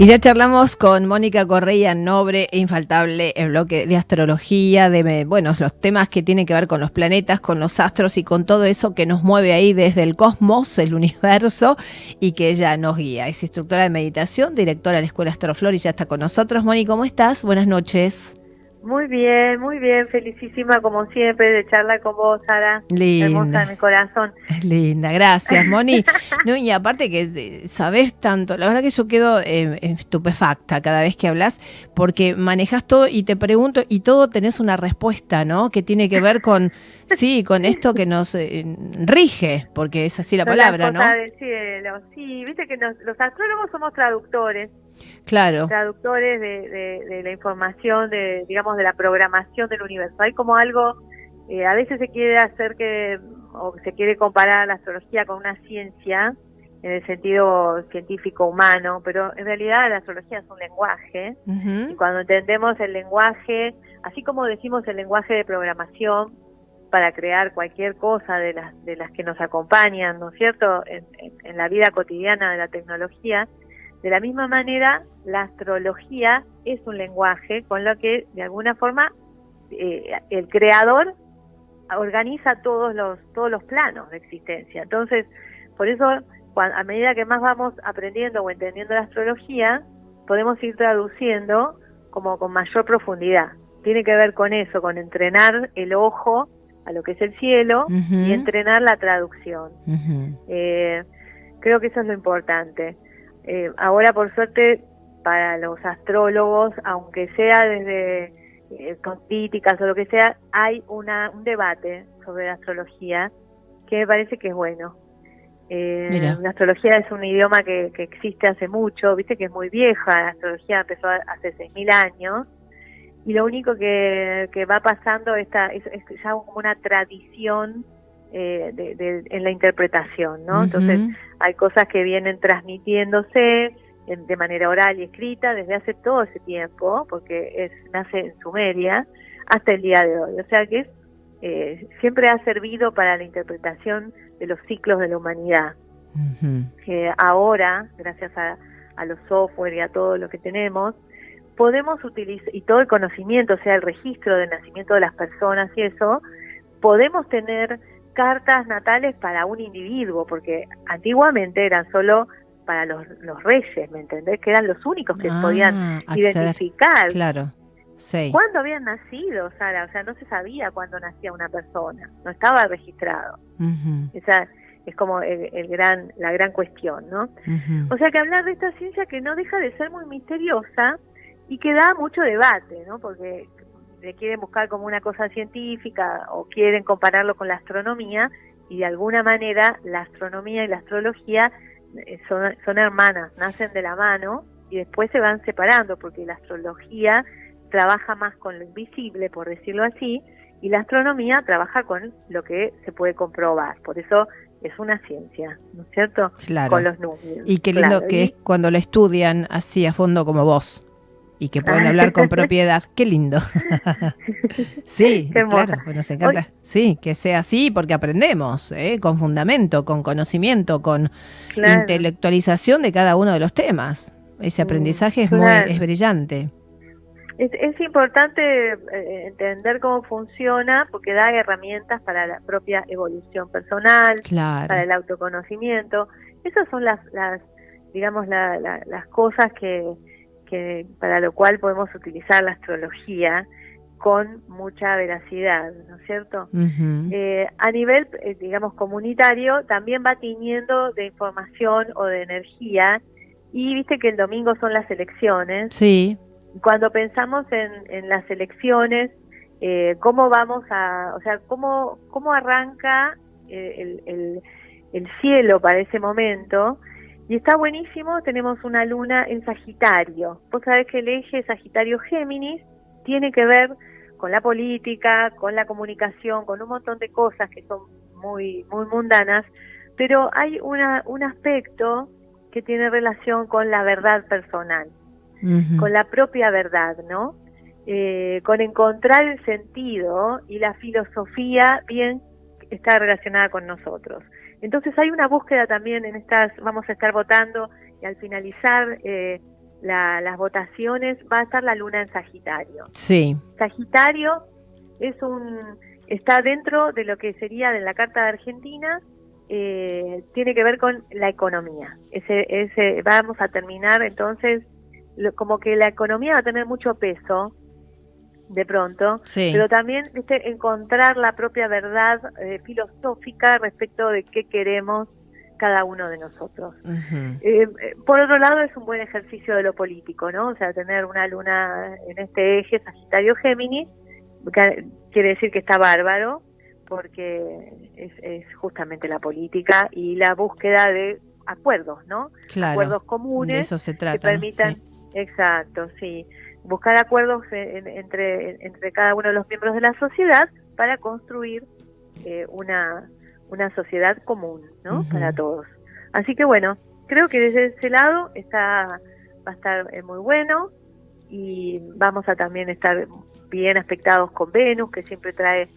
Y ya charlamos con Mónica Correa, noble e infaltable, el bloque de astrología, de bueno, los temas que tienen que ver con los planetas, con los astros y con todo eso que nos mueve ahí desde el cosmos, el universo, y que ella nos guía. Es instructora de meditación, directora de la Escuela Astroflor y ya está con nosotros. Mónica, ¿cómo estás? Buenas noches. Muy bien, muy bien, felicísima como siempre de charlar con vos, Sara. Linda. Hermosa mi corazón. Linda, gracias, Moni. no, y aparte que sabes tanto, la verdad que yo quedo eh, estupefacta cada vez que hablas, porque manejas todo y te pregunto y todo tenés una respuesta, ¿no? Que tiene que ver con, sí, con esto que nos eh, rige, porque es así la palabra, ¿no? Del cielo. Sí, viste que los astrólogos somos traductores. Claro. Traductores de, la información, de digamos, de la programación del universo. Hay como algo, eh, a veces se quiere hacer que, o se quiere comparar la astrología con una ciencia, en el sentido científico humano, pero en realidad la astrología es un lenguaje, y cuando entendemos el lenguaje, así como decimos el lenguaje de programación, para crear cualquier cosa de las, de las que nos acompañan, ¿no es cierto?, en la vida cotidiana de la tecnología, de la misma manera, la astrología es un lenguaje con lo que, de alguna forma, eh, el creador organiza todos los, todos los planos de existencia. Entonces, por eso, a medida que más vamos aprendiendo o entendiendo la astrología, podemos ir traduciendo como con mayor profundidad. Tiene que ver con eso, con entrenar el ojo a lo que es el cielo y entrenar la traducción. Eh, creo que eso es lo importante. Eh, ahora, por suerte, para los astrólogos, aunque sea desde eh, con críticas o lo que sea, hay una, un debate sobre la astrología que me parece que es bueno. Eh, la astrología es un idioma que, existe hace mucho, viste que es muy vieja, la astrología empezó hace 6.000 años, y lo único que, va pasando está, es, ya como una tradición eh, de, en la interpretación, ¿no? Entonces hay cosas que vienen transmitiéndose de manera oral y escrita desde hace todo ese tiempo, porque es, nace en Sumeria, hasta el día de hoy. O sea que eh, siempre ha servido para la interpretación de los ciclos de la humanidad. que ahora, gracias a, a los software y a todo lo que tenemos, podemos utilizar, y todo el conocimiento, o sea, el registro del nacimiento de las personas y eso, podemos tener cartas natales para un individuo, porque antiguamente eran solo para los, los reyes, ¿me entendés? Que eran los únicos que ah, podían identificar. Claro. Sí. ¿Cuándo habían nacido, Sara? O sea, no se sabía cuándo nacía una persona, no estaba registrado. Esa es como el, gran, la gran cuestión, ¿no? O sea que hablar de esta ciencia que no deja de ser muy misteriosa y que da mucho debate, ¿no? Porque le quieren buscar como una cosa científica o quieren compararlo con la astronomía y de alguna manera la astronomía y la astrología eh, son, son hermanas, nacen de la mano y después se van separando porque la astrología trabaja más con lo invisible, por decirlo así, y la astronomía trabaja con lo que se puede comprobar. Por eso es una ciencia, ¿no es cierto? Claro. Con los números. Y qué lindo que es cuando lo estudian así a fondo como vos y que pueden hablar con propiedad. Qué lindo. sí, claro, pues nos encanta. Sí, que sea así porque aprendemos, ¿eh? con fundamento, con conocimiento, con intelectualización de cada uno de los temas. Ese aprendizaje es muy es brillante. Es, importante eh, entender cómo funciona porque da herramientas para la propia evolución personal, para el autoconocimiento. Esas son las, las digamos, las cosas que, que para lo cual podemos utilizar la astrología con mucha veracidad, ¿no es cierto? Eh, a nivel, eh, digamos, comunitario, también va tiñendo de información o de energía, y viste que el domingo son las elecciones. Sí. Cuando pensamos en, las elecciones, eh, cómo vamos a, o sea, cómo, cómo arranca el, el, el cielo para ese momento, y está buenísimo, tenemos una luna en Sagitario. Vos sabés que el eje Sagitario-Géminis tiene que ver con la política, con la comunicación, con un montón de cosas que son muy, muy mundanas, pero hay una, un aspecto que tiene relación con la verdad personal, con la propia verdad, ¿no? Eh, con encontrar el sentido y la filosofía bien está relacionada con nosotros. Entonces hay una búsqueda también en estas, vamos a estar votando y al finalizar eh, las votaciones, va a estar la luna en Sagitario. Sí. Sagitario es un está dentro de lo que sería de la Carta de Argentina, eh, tiene que ver con la economía. Ese, ese, vamos a terminar entonces, como que la economía va a tener mucho peso de pronto, pero también encontrar la propia verdad eh, filosófica respecto de qué queremos cada uno de nosotros. Eh, por otro lado, es un buen ejercicio de lo político, ¿no? O sea, tener una luna en este eje Sagitario-Géminis quiere decir que está bárbaro, porque es, justamente la política y la búsqueda de acuerdos, ¿no? acuerdos comunes eso se trata, que permitan, exacto, sí, buscar acuerdos entre entre cada uno de los miembros de la sociedad para construir eh, una una sociedad común, ¿no? Para todos. Así que bueno, creo que desde ese lado está va a estar eh, muy bueno y vamos a también estar bien aspectados con Venus, que siempre trae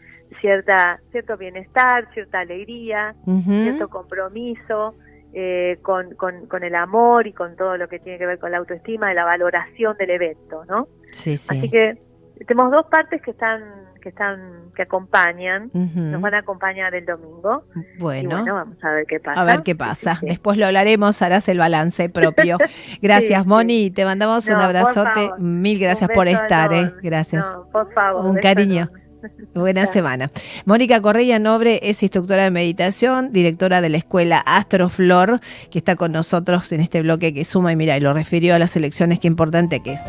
cierta cierto bienestar, cierta alegría, cierto compromiso eh, con, con, el amor y con todo lo que tiene que ver con la autoestima y la valoración del evento, ¿no? Sí, sí. Así que tenemos dos partes que están que están que acompañan, nos van a acompañar el domingo. Bueno, vamos a ver qué pasa. A ver qué pasa. Después lo hablaremos, harás el balance propio. Gracias, Moni, te mandamos un abrazote. Mil gracias por estar, ¿eh? Gracias. por favor. Un cariño. Buena semana. Mónica Correia Nobre es instructora de meditación, directora de la escuela Astroflor, que está con nosotros en este bloque que suma y mira, y lo refirió a las elecciones, qué importante que es.